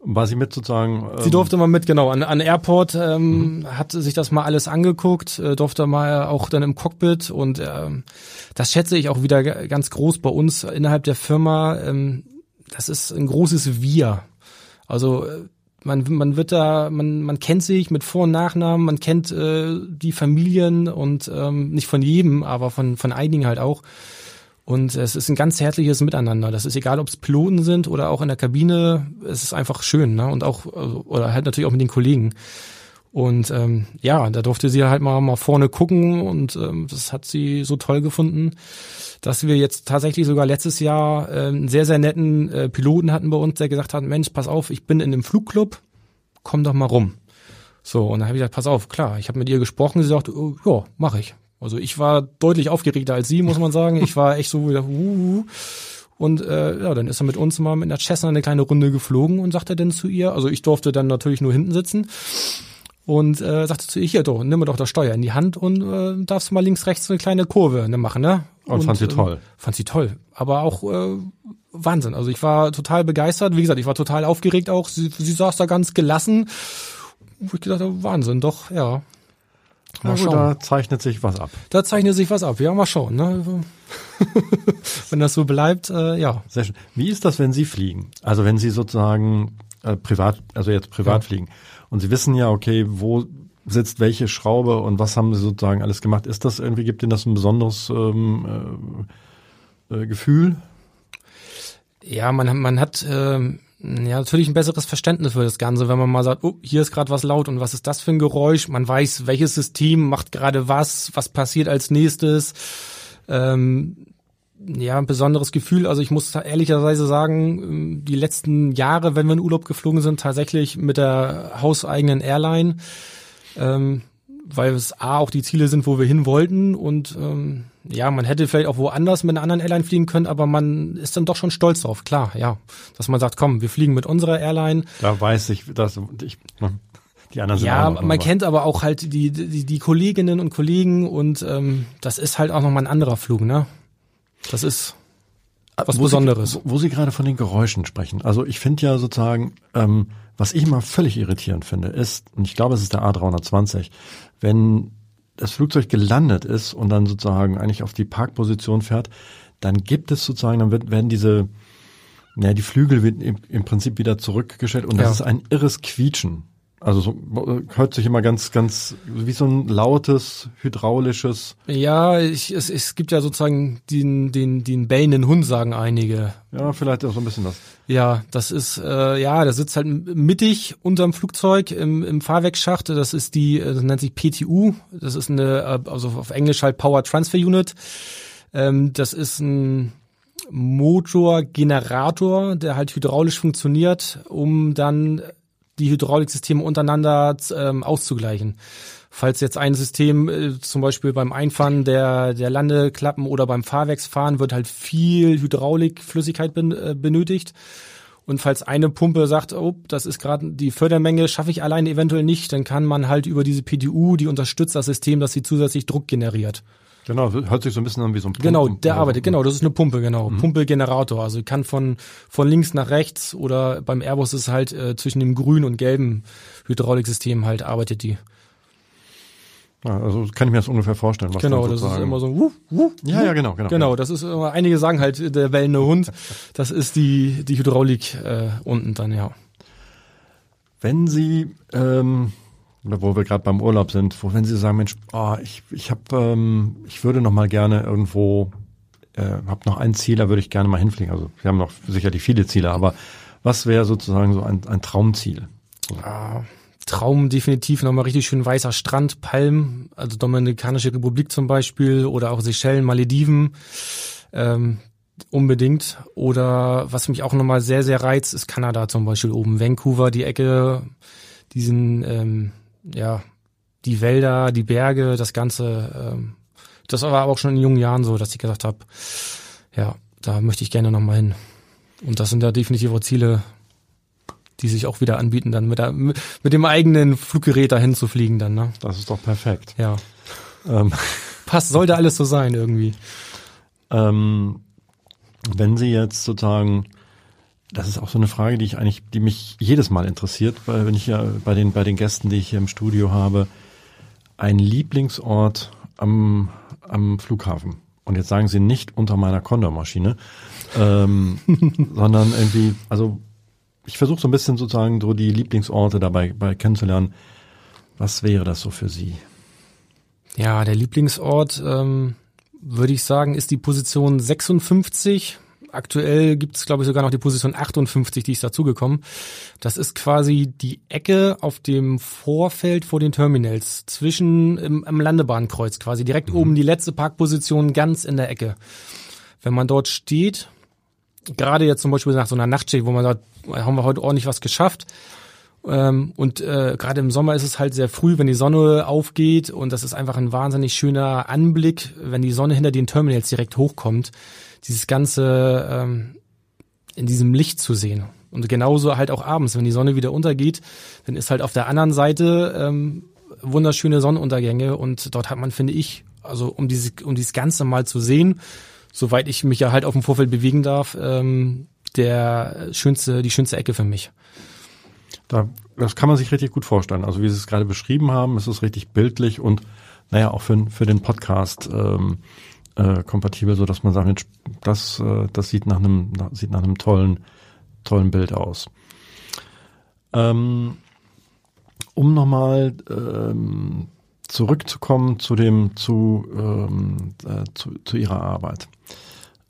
War sie mit sozusagen? Ähm, sie durfte mal mit, genau. An, an Airport ähm, mhm. hat sich das mal alles angeguckt, äh, durfte mal auch dann im Cockpit und ähm, das schätze ich auch wieder ganz groß bei uns innerhalb der Firma. Ähm, das ist ein großes Wir. Also äh, man, man wird da, man, man kennt sich mit Vor- und Nachnamen, man kennt äh, die Familien und ähm, nicht von jedem, aber von, von einigen halt auch. Und es ist ein ganz herzliches Miteinander. Das ist egal, ob es Piloten sind oder auch in der Kabine. Es ist einfach schön, ne? Und auch, also, oder halt natürlich auch mit den Kollegen. Und ähm, ja, da durfte sie halt mal, mal vorne gucken und ähm, das hat sie so toll gefunden, dass wir jetzt tatsächlich sogar letztes Jahr äh, einen sehr, sehr netten äh, Piloten hatten bei uns, der gesagt hat, Mensch, pass auf, ich bin in einem Flugclub, komm doch mal rum. So, und dann habe ich gesagt, pass auf, klar, ich habe mit ihr gesprochen, sie sagte, oh, ja, mache ich. Also ich war deutlich aufgeregter als sie, muss man sagen. Ich war echt so wieder, uh, uh. Und äh, ja, dann ist er mit uns mal mit einer Cessna eine kleine Runde geflogen und sagte dann zu ihr, also ich durfte dann natürlich nur hinten sitzen und äh, sagte zu ihr, hier doch, nimm mir doch das Steuer in die Hand und äh, darfst mal links, rechts eine kleine Kurve ne, machen, ne? Und, und fand sie toll. Äh, fand sie toll. Aber auch äh, Wahnsinn. Also ich war total begeistert. Wie gesagt, ich war total aufgeregt auch. Sie, sie saß da ganz gelassen. Wo ich gedacht Wahnsinn, doch, ja. Mal gut, da zeichnet sich was ab. Da zeichnet sich was ab. Ja, mal schauen. Ne? [LAUGHS] wenn das so bleibt, äh, ja. Sehr schön. Wie ist das, wenn Sie fliegen? Also wenn Sie sozusagen äh, privat, also jetzt privat ja. fliegen und Sie wissen ja, okay, wo sitzt welche Schraube und was haben Sie sozusagen alles gemacht? Ist das irgendwie, gibt Ihnen das ein besonderes ähm, äh, Gefühl? Ja, man, man hat ähm, ja, natürlich ein besseres Verständnis für das Ganze, wenn man mal sagt, oh, hier ist gerade was laut und was ist das für ein Geräusch? Man weiß, welches System macht gerade was, was passiert als nächstes. Ähm, ja, ein besonderes Gefühl. Also ich muss ehrlicherweise sagen, ähm, die letzten Jahre, wenn wir in Urlaub geflogen sind, tatsächlich mit der hauseigenen Airline, ähm, weil es A auch die Ziele sind, wo wir hin wollten und ähm, ja, man hätte vielleicht auch woanders mit einer anderen Airline fliegen können, aber man ist dann doch schon stolz drauf, klar, ja. Dass man sagt, komm, wir fliegen mit unserer Airline. Da weiß ich, dass ich, ne, die anderen sind Ja, man kennt aber auch halt die, die, die Kolleginnen und Kollegen und ähm, das ist halt auch nochmal ein anderer Flug, ne? Das ist was wo Besonderes. Sie, wo, Sie gerade von den Geräuschen sprechen. Also ich finde ja sozusagen, ähm, was ich immer völlig irritierend finde, ist, und ich glaube, es ist der A320, wenn das Flugzeug gelandet ist und dann sozusagen eigentlich auf die Parkposition fährt, dann gibt es sozusagen, dann wird, werden diese, ja, die Flügel im, im Prinzip wieder zurückgestellt und das Ja. ist ein irres Quietschen. Also so, hört sich immer ganz, ganz wie so ein lautes, hydraulisches. Ja, ich, es, es gibt ja sozusagen den, den, den bellenden Hund, sagen einige. Ja, vielleicht auch so ein bisschen das. Ja, das ist, äh, ja, der sitzt halt mittig unterm Flugzeug im, im Fahrwerksschacht. Das ist die, äh, das nennt sich PTU. Das ist eine, äh, also auf Englisch halt Power Transfer Unit. Ähm, das ist ein Motorgenerator, der halt hydraulisch funktioniert, um dann die Hydrauliksysteme untereinander ähm, auszugleichen. Falls jetzt ein System äh, zum Beispiel beim Einfahren der, der Landeklappen oder beim Fahrwerksfahren wird halt viel Hydraulikflüssigkeit ben, äh, benötigt. Und falls eine Pumpe sagt, oh, das ist gerade die Fördermenge, schaffe ich alleine eventuell nicht, dann kann man halt über diese PTU, die unterstützt das System, dass sie zusätzlich Druck generiert. Genau, hört sich so ein bisschen an wie so ein Genau, Pumpen- der oder arbeitet, genau, das ist eine Pumpe, genau. Pumpegenerator. Also kann von, von links nach rechts oder beim Airbus ist halt äh, zwischen dem grünen und gelben Hydrauliksystem halt arbeitet die. Ja, also kann ich mir das ungefähr vorstellen. Was Genau, das ist immer so, wuh, wuh, Ja, ja, genau, genau. Genau, das ist immer, einige sagen halt, der bellende Hund, das ist die, die Hydraulik äh, unten dann, ja. Wenn Sie, ähm, oder wo wir gerade beim Urlaub sind, wo wenn Sie sagen, Mensch, oh, ich, ich hab, ähm, ich würde noch mal gerne irgendwo äh, habe noch ein Ziel, da würde ich gerne mal hinfliegen. Also wir haben noch sicherlich viele Ziele, aber was wäre sozusagen so ein, ein Traumziel? Ah, Traum definitiv nochmal richtig schön weißer Strand, Palmen, also Dominikanische Republik zum Beispiel oder auch Seychellen, Malediven. Ähm, unbedingt. Oder was mich auch nochmal sehr, sehr reizt, ist Kanada zum Beispiel oben. Vancouver, die Ecke, diesen, ähm, ja, die Wälder, die Berge, das Ganze. Ähm, das war aber auch schon in jungen Jahren so, dass ich gesagt habe, ja, da möchte ich gerne nochmal hin. Und das sind ja definitiv auch Ziele, die sich auch wieder anbieten, dann mit, der, mit dem eigenen Fluggerät dahin zu fliegen dann. Ne? Das ist doch perfekt. Ja. Ähm. Passt, sollte alles so sein irgendwie. Ähm, wenn Sie jetzt sozusagen, das ist auch so eine Frage, die ich eigentlich, die mich jedes Mal interessiert, weil wenn ich ja bei den bei den Gästen, die ich hier im Studio habe, ein Lieblingsort am am Flughafen. Und jetzt sagen Sie nicht unter meiner Condor-Maschine, ähm, [LAUGHS] sondern irgendwie, also ich versuche so ein bisschen sozusagen so die Lieblingsorte dabei bei kennenzulernen. Was wäre das so für Sie? Ja, der Lieblingsort, ähm, würde ich sagen, ist die Position 56. Aktuell gibt es, glaube ich, sogar noch die Position 58, die ist dazugekommen. Das ist quasi die Ecke auf dem Vorfeld vor den Terminals, zwischen im, am Landebahnkreuz quasi, direkt mhm. oben die letzte Parkposition ganz in der Ecke. Wenn man dort steht, gerade jetzt zum Beispiel nach so einer Nachtschicht, wo man sagt, haben wir heute ordentlich was geschafft, ähm, und äh, gerade im Sommer ist es halt sehr früh, wenn die Sonne aufgeht und das ist einfach ein wahnsinnig schöner Anblick, wenn die Sonne hinter den Terminals direkt hochkommt, dieses ganze ähm, in diesem Licht zu sehen. Und genauso halt auch abends, wenn die Sonne wieder untergeht, dann ist halt auf der anderen Seite ähm, wunderschöne Sonnenuntergänge und dort hat man, finde ich, also um dieses, um dieses Ganze mal zu sehen, soweit ich mich ja halt auf dem Vorfeld bewegen darf, ähm, der schönste, die schönste Ecke für mich. Da, das kann man sich richtig gut vorstellen. Also wie Sie es gerade beschrieben haben, ist es richtig bildlich und naja, auch für, für den Podcast ähm, äh, kompatibel, so dass man sagt, Mensch, das, äh, das sieht nach einem, sieht nach einem tollen, tollen Bild aus. Ähm, um nochmal ähm, zurückzukommen zu dem, zu, ähm, äh, zu, zu Ihrer Arbeit.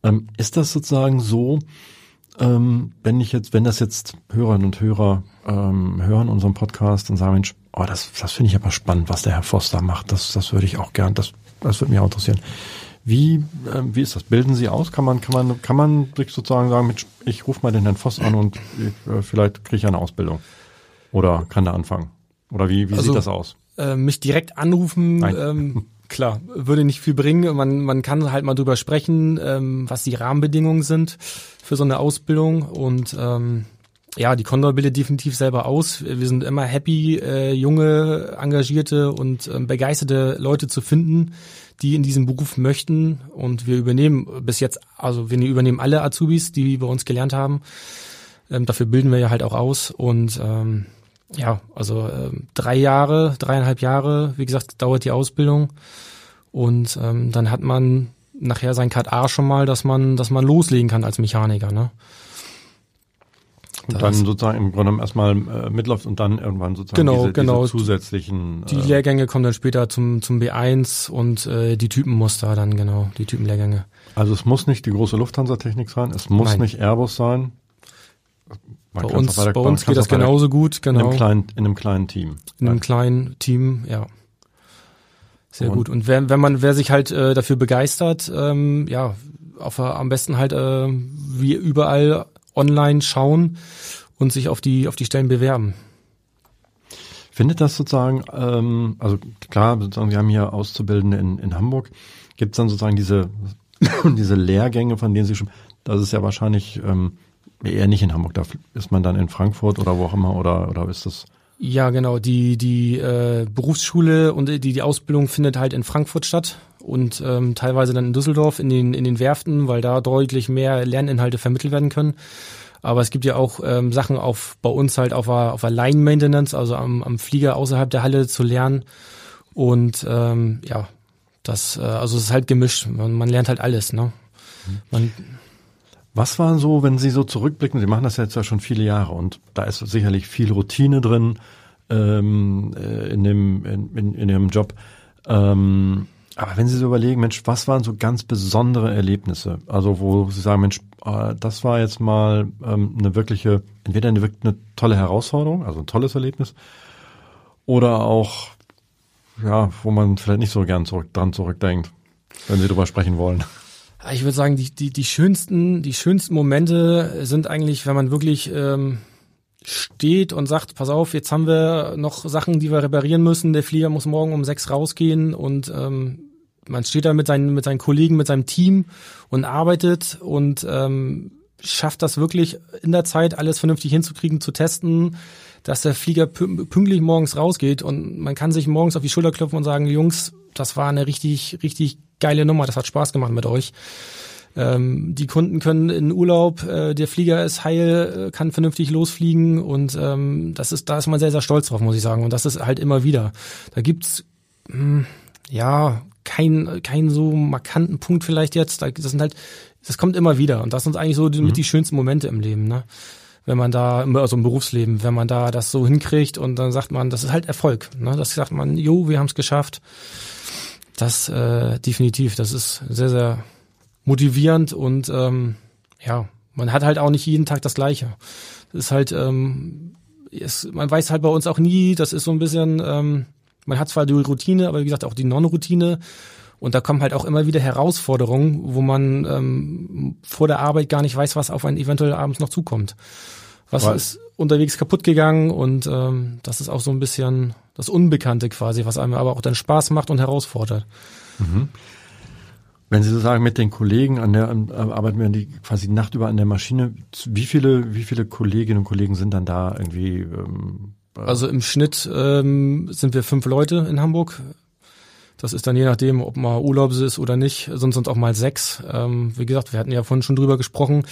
Ähm, ist das sozusagen so, ähm, wenn ich jetzt, wenn das jetzt Hörerinnen und Hörer ähm, hören unseren Podcast und sagen, Mensch, oh, das, das finde ich aber spannend, was der Herr Foster macht. Das, das würde ich auch gern, das, das würde mich auch interessieren. Wie, äh, wie ist das? Bilden Sie aus? Kann man, kann man, kann man sich sozusagen sagen, Mensch, ich rufe mal den Herrn Voss an und äh, vielleicht kriege ich eine Ausbildung? Oder kann der anfangen? Oder wie, wie also, sieht das aus? Äh, mich direkt anrufen, ähm, [LAUGHS] klar, würde nicht viel bringen. Man, man kann halt mal drüber sprechen, ähm, was die Rahmenbedingungen sind für so eine Ausbildung und ähm, ja, die Condor bildet definitiv selber aus. Wir sind immer happy, äh, junge, engagierte und äh, begeisterte Leute zu finden, die in diesem Beruf möchten. Und wir übernehmen bis jetzt, also wir übernehmen alle Azubis, die bei uns gelernt haben. Ähm, dafür bilden wir ja halt auch aus. Und ähm, ja, also ähm, drei Jahre, dreieinhalb Jahre, wie gesagt, dauert die Ausbildung. Und ähm, dann hat man nachher sein Cut A schon mal, dass man, dass man loslegen kann als Mechaniker. Ne? Und dann sozusagen im Grunde erstmal äh, mitläuft und dann irgendwann sozusagen genau, diese, genau. diese zusätzlichen. Die äh, Lehrgänge kommen dann später zum, zum B1 und äh, die Typenmuster dann, genau, die Typenlehrgänge. Also es muss nicht die große Lufthansa-Technik sein, es muss Nein. nicht Airbus sein. Man bei uns, bei uns geht das genauso gut, genau. In einem kleinen, in einem kleinen Team. In einem kleinen Team, ja. Sehr und gut. Und wer, wenn man, wer sich halt äh, dafür begeistert, ähm, ja, auf, am besten halt äh, wie überall online schauen und sich auf die, auf die Stellen bewerben. Findet das sozusagen, ähm, also klar, sozusagen, wir haben hier Auszubildende in, in Hamburg. Gibt es dann sozusagen diese, [COUGHS] diese Lehrgänge, von denen Sie schon, das ist ja wahrscheinlich ähm, eher nicht in Hamburg, da ist man dann in Frankfurt oder wo auch immer oder, oder ist das? Ja, genau. Die, die äh, Berufsschule und die, die Ausbildung findet halt in Frankfurt statt und ähm, teilweise dann in Düsseldorf in den, in den Werften, weil da deutlich mehr Lerninhalte vermittelt werden können. Aber es gibt ja auch ähm, Sachen auf bei uns halt auf der, auf der Line Maintenance, also am, am Flieger außerhalb der Halle zu lernen. Und ähm, ja, das, äh, also es ist halt gemischt. Man, man lernt halt alles, ne? Man, was war so, wenn Sie so zurückblicken? Sie machen das jetzt ja schon viele Jahre und da ist sicherlich viel Routine drin ähm, äh, in dem in, in, in Ihrem Job. Ähm, Aber wenn Sie so überlegen, Mensch, was waren so ganz besondere Erlebnisse? Also wo Sie sagen, Mensch, äh, das war jetzt mal ähm, eine wirkliche, entweder eine, eine tolle Herausforderung, also ein tolles Erlebnis, oder auch, ja, wo man vielleicht nicht so gern zurück, dran zurückdenkt, wenn Sie drüber sprechen wollen. Ich würde sagen, die, die, die schönsten, die schönsten Momente sind eigentlich, wenn man wirklich ähm, steht und sagt, pass auf, jetzt haben wir noch Sachen, die wir reparieren müssen. Der Flieger muss morgen um sechs rausgehen und ähm, man steht da mit seinen, mit seinen Kollegen, mit seinem Team und arbeitet und ähm, schafft das wirklich in der Zeit alles vernünftig hinzukriegen, zu testen, dass der Flieger pünktlich morgens rausgeht und man kann sich morgens auf die Schulter klopfen und sagen, Jungs, das war eine richtig, richtig geile Nummer, das hat Spaß gemacht mit euch. Ähm, die Kunden können in Urlaub, äh, der Flieger ist heil, äh, kann vernünftig losfliegen und ähm, das ist, da ist man sehr, sehr stolz drauf, muss ich sagen. Und das ist halt immer wieder. Da gibt's mh, hm, ja kein, kein so markanten Punkt vielleicht jetzt. Das sind halt, das kommt immer wieder. Und das sind eigentlich so die, mhm. mit die schönsten Momente im Leben, ne? Wenn man da, also im Berufsleben, wenn man da das so hinkriegt und dann sagt man, das ist halt Erfolg. Ne? Das sagt man, jo, wir haben es geschafft. Das äh, definitiv, das ist sehr, sehr motivierend und ähm, ja, man hat halt auch nicht jeden Tag das Gleiche. Das ist halt, ähm, ist, man weiß halt bei uns auch nie, das ist so ein bisschen, ähm, man hat zwar die Routine, aber wie gesagt auch die Non-Routine. Und da kommen halt auch immer wieder Herausforderungen, wo man ähm, vor der Arbeit gar nicht weiß, was auf einen eventuell abends noch zukommt. Was was? ist unterwegs kaputt gegangen und ähm, das ist auch so ein bisschen das Unbekannte quasi, was einem aber auch dann Spaß macht und herausfordert. Mhm. Wenn Sie so sagen, mit den Kollegen an der an, arbeiten wir die quasi Nacht über an der Maschine. Wie viele, wie viele Kolleginnen und Kollegen sind dann da irgendwie? Ähm, äh also im Schnitt ähm, sind wir fünf Leute in Hamburg. Das ist dann je nachdem, ob mal Urlaub ist oder nicht, sonst sind auch mal sechs. Ähm, wie gesagt, wir hatten ja vorhin schon drüber gesprochen.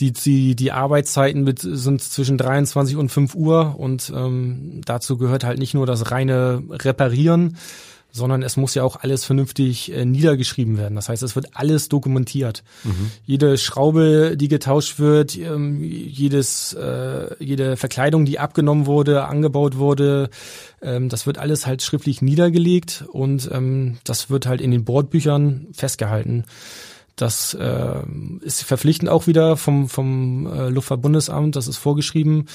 Die, die, die Arbeitszeiten mit, sind zwischen 23 und 5 Uhr und ähm, dazu gehört halt nicht nur das reine Reparieren, sondern es muss ja auch alles vernünftig äh, niedergeschrieben werden. Das heißt, es wird alles dokumentiert. Mhm. Jede Schraube, die getauscht wird, ähm, jedes, äh, jede Verkleidung, die abgenommen wurde, angebaut wurde, ähm, das wird alles halt schriftlich niedergelegt und ähm, das wird halt in den Bordbüchern festgehalten. Das äh, ist verpflichtend auch wieder vom, vom äh, Luftfahrtbundesamt, das ist vorgeschrieben.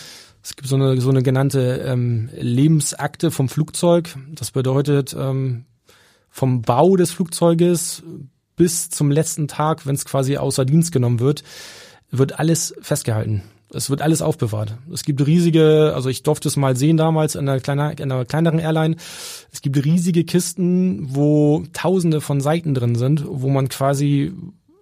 Es gibt so eine, so eine genannte ähm, Lebensakte vom Flugzeug. Das bedeutet, ähm, vom Bau des Flugzeuges bis zum letzten Tag, wenn es quasi außer Dienst genommen wird, wird alles festgehalten. Es wird alles aufbewahrt. Es gibt riesige, also ich durfte es mal sehen damals in einer, kleiner, in einer kleineren Airline. Es gibt riesige Kisten, wo Tausende von Seiten drin sind, wo man quasi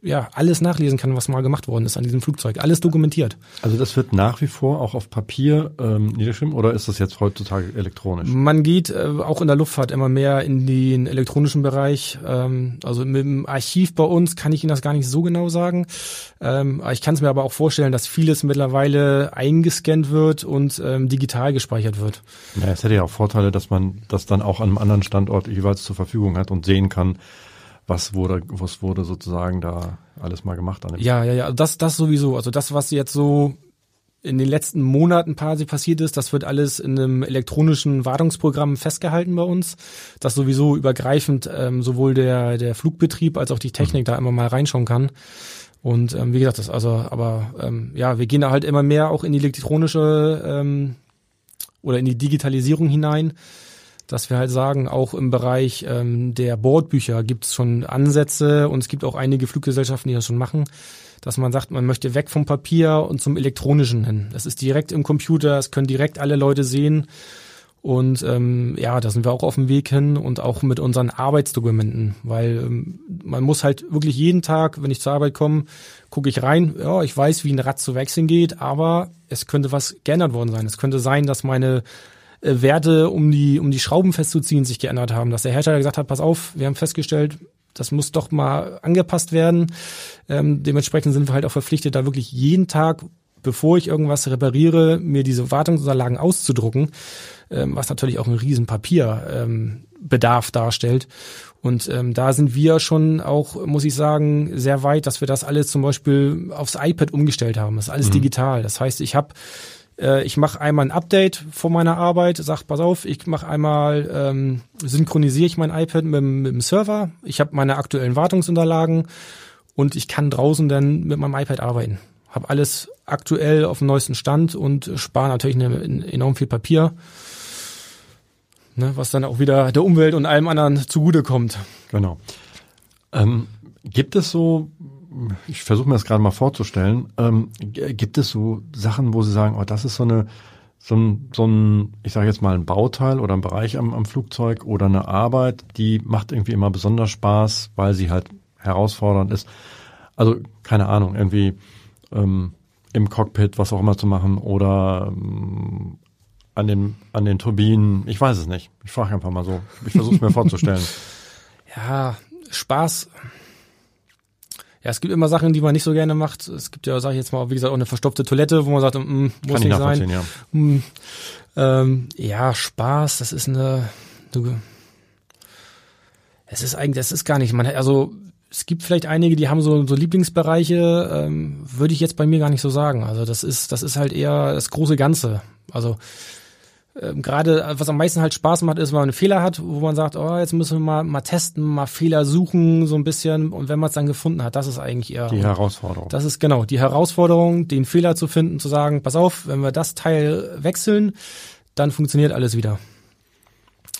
ja, alles nachlesen kann, was mal gemacht worden ist an diesem Flugzeug. Alles dokumentiert. Also das wird nach wie vor auch auf Papier ähm, niedergeschrieben oder ist das jetzt heutzutage elektronisch? Man geht äh, auch in der Luftfahrt immer mehr in den elektronischen Bereich. Ähm, also mit dem Archiv bei uns kann ich Ihnen das gar nicht so genau sagen. Ähm, ich kann es mir aber auch vorstellen, dass vieles mittlerweile eingescannt wird und ähm, digital gespeichert wird. Ja, es hätte ja auch Vorteile, dass man das dann auch an einem anderen Standort jeweils zur Verfügung hat und sehen kann, was wurde, was wurde sozusagen da alles mal gemacht an dem Ja, ja, ja, das, das sowieso. Also das, was jetzt so in den letzten Monaten quasi passiert ist, das wird alles in einem elektronischen Wartungsprogramm festgehalten bei uns, das sowieso übergreifend ähm, sowohl der, der Flugbetrieb als auch die Technik mhm. da immer mal reinschauen kann. Und ähm, wie gesagt, das also, aber ähm, ja, wir gehen da halt immer mehr auch in die elektronische ähm, oder in die Digitalisierung hinein dass wir halt sagen, auch im Bereich ähm, der Bordbücher gibt es schon Ansätze und es gibt auch einige Fluggesellschaften, die das schon machen, dass man sagt, man möchte weg vom Papier und zum elektronischen hin. Das ist direkt im Computer, es können direkt alle Leute sehen. Und ähm, ja, da sind wir auch auf dem Weg hin und auch mit unseren Arbeitsdokumenten, weil ähm, man muss halt wirklich jeden Tag, wenn ich zur Arbeit komme, gucke ich rein, ja, ich weiß, wie ein Rad zu wechseln geht, aber es könnte was geändert worden sein. Es könnte sein, dass meine Werte, um die, um die Schrauben festzuziehen, sich geändert haben. Dass der Hersteller gesagt hat, pass auf, wir haben festgestellt, das muss doch mal angepasst werden. Ähm, dementsprechend sind wir halt auch verpflichtet, da wirklich jeden Tag, bevor ich irgendwas repariere, mir diese Wartungsunterlagen auszudrucken, ähm, was natürlich auch ein riesen Papierbedarf ähm, darstellt. Und ähm, da sind wir schon auch, muss ich sagen, sehr weit, dass wir das alles zum Beispiel aufs iPad umgestellt haben. Das ist alles mhm. digital. Das heißt, ich habe Äh, ich mache einmal ein Update vor meiner Arbeit, sag, pass auf, ich mache einmal, ähm, synchronisiere ich mein iPad mit, mit dem Server, ich habe meine aktuellen Wartungsunterlagen und ich kann draußen dann mit meinem iPad arbeiten. Hab alles aktuell auf dem neuesten Stand und spare natürlich eine, enorm viel Papier, ne, was dann auch wieder der Umwelt und allem anderen zugutekommt. Genau. Ähm, gibt es so ich versuche mir das gerade mal vorzustellen, ähm, gibt es so Sachen, wo Sie sagen, oh, das ist so eine so ein, so ein ich sage jetzt mal ein Bauteil oder ein Bereich am, am Flugzeug oder eine Arbeit, die macht irgendwie immer besonders Spaß, weil sie halt herausfordernd ist. Also keine Ahnung, irgendwie ähm, im Cockpit was auch immer zu machen oder ähm, an den an den Turbinen. Ich weiß es nicht. Ich frage einfach mal so. Ich versuche es mir vorzustellen. [LAUGHS] Ja, Spaß ja, es gibt immer Sachen, die man nicht so gerne macht. Es gibt ja, sag ich jetzt mal, wie gesagt, auch eine verstopfte Toilette, wo man sagt, mm, muss nicht sein. Ja. Mm, ähm, ja, Spaß, das ist eine, eine es ist eigentlich, das ist gar nicht, man, also es gibt vielleicht einige, die haben so, so Lieblingsbereiche, ähm, würde ich jetzt bei mir gar nicht so sagen. Also das ist, das ist halt eher das große Ganze. Also ähm, gerade was am meisten halt Spaß macht, ist, wenn man einen Fehler hat, wo man sagt, oh, jetzt müssen wir mal, mal testen, mal Fehler suchen, so ein bisschen. Und wenn man es dann gefunden hat, das ist eigentlich eher die Herausforderung. Das ist genau die Herausforderung, den Fehler zu finden, zu sagen, pass auf, wenn wir das Teil wechseln, dann funktioniert alles wieder.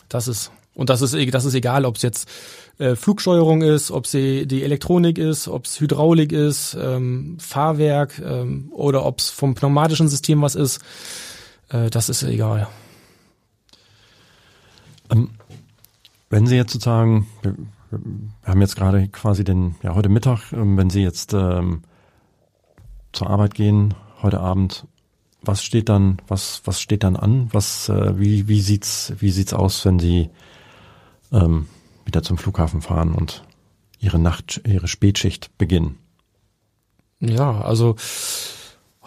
Das ist und das ist das ist egal, ob es jetzt äh, Flugsteuerung ist, ob es die Elektronik ist, ob es Hydraulik ist, ähm, Fahrwerk ähm, oder ob es vom pneumatischen System was ist. Äh, das ist egal. Ähm, wenn Sie jetzt sozusagen, wir, haben jetzt gerade quasi den, ja heute Mittag, ähm, wenn Sie jetzt ähm, zur Arbeit gehen, heute Abend, was steht dann, was, was steht dann an? Was, äh, wie, wie sieht's, wie sieht's aus, wenn Sie ähm, wieder zum Flughafen fahren und Ihre Nacht, Ihre Spätschicht beginnen? Ja, also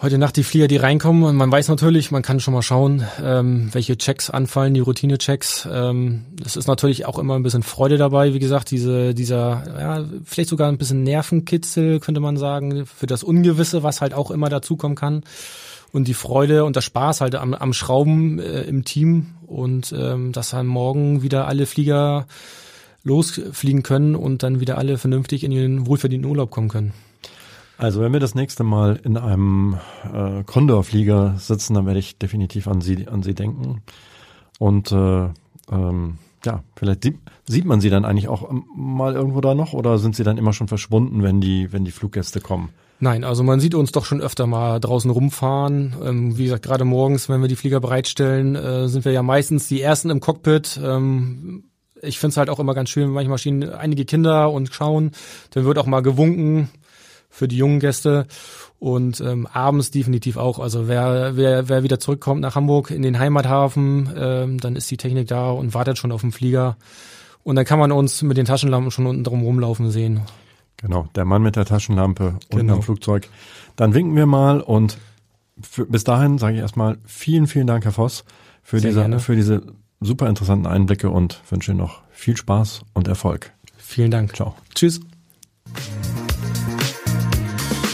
heute Nacht die Flieger, die reinkommen und man weiß natürlich, man kann schon mal schauen, ähm, welche Checks anfallen, die Routine-Checks. Ähm, es ist natürlich auch immer ein bisschen Freude dabei, wie gesagt, diese, dieser, ja, vielleicht sogar ein bisschen Nervenkitzel, könnte man sagen, für das Ungewisse, was halt auch immer dazukommen kann. Und die Freude und der Spaß halt am, am Schrauben äh, im Team und ähm, dass dann morgen wieder alle Flieger losfliegen können und dann wieder alle vernünftig in ihren wohlverdienten Urlaub kommen können. Also wenn wir das nächste Mal in einem äh, Condor-Flieger sitzen, dann werde ich definitiv an Sie, an Sie denken. Und äh, ähm, ja, vielleicht sieht, sieht man Sie dann eigentlich auch mal irgendwo da noch oder sind Sie dann immer schon verschwunden, wenn die, wenn die Fluggäste kommen? Nein, also man sieht uns doch schon öfter mal draußen rumfahren. Ähm, wie gesagt, gerade morgens, wenn wir die Flieger bereitstellen, äh, sind wir ja meistens die Ersten im Cockpit. Ähm, ich finde es halt auch immer ganz schön, manchmal stehen einige Kinder und schauen. Dann wird auch mal gewunken für die jungen Gäste und ähm, abends definitiv auch. Also wer, wer, wer wieder zurückkommt nach Hamburg in den Heimathafen, ähm, dann ist die Technik da und wartet schon auf den Flieger. Und dann kann man uns mit den Taschenlampen schon unten drum rumlaufen sehen. Genau, der Mann mit der Taschenlampe unten genau. am Flugzeug. Dann winken wir mal und für, bis dahin sage ich erstmal vielen, vielen Dank, Herr Voss, für diese, für diese super interessanten Einblicke und wünsche Ihnen noch viel Spaß und Erfolg. Vielen Dank. Ciao. Tschüss.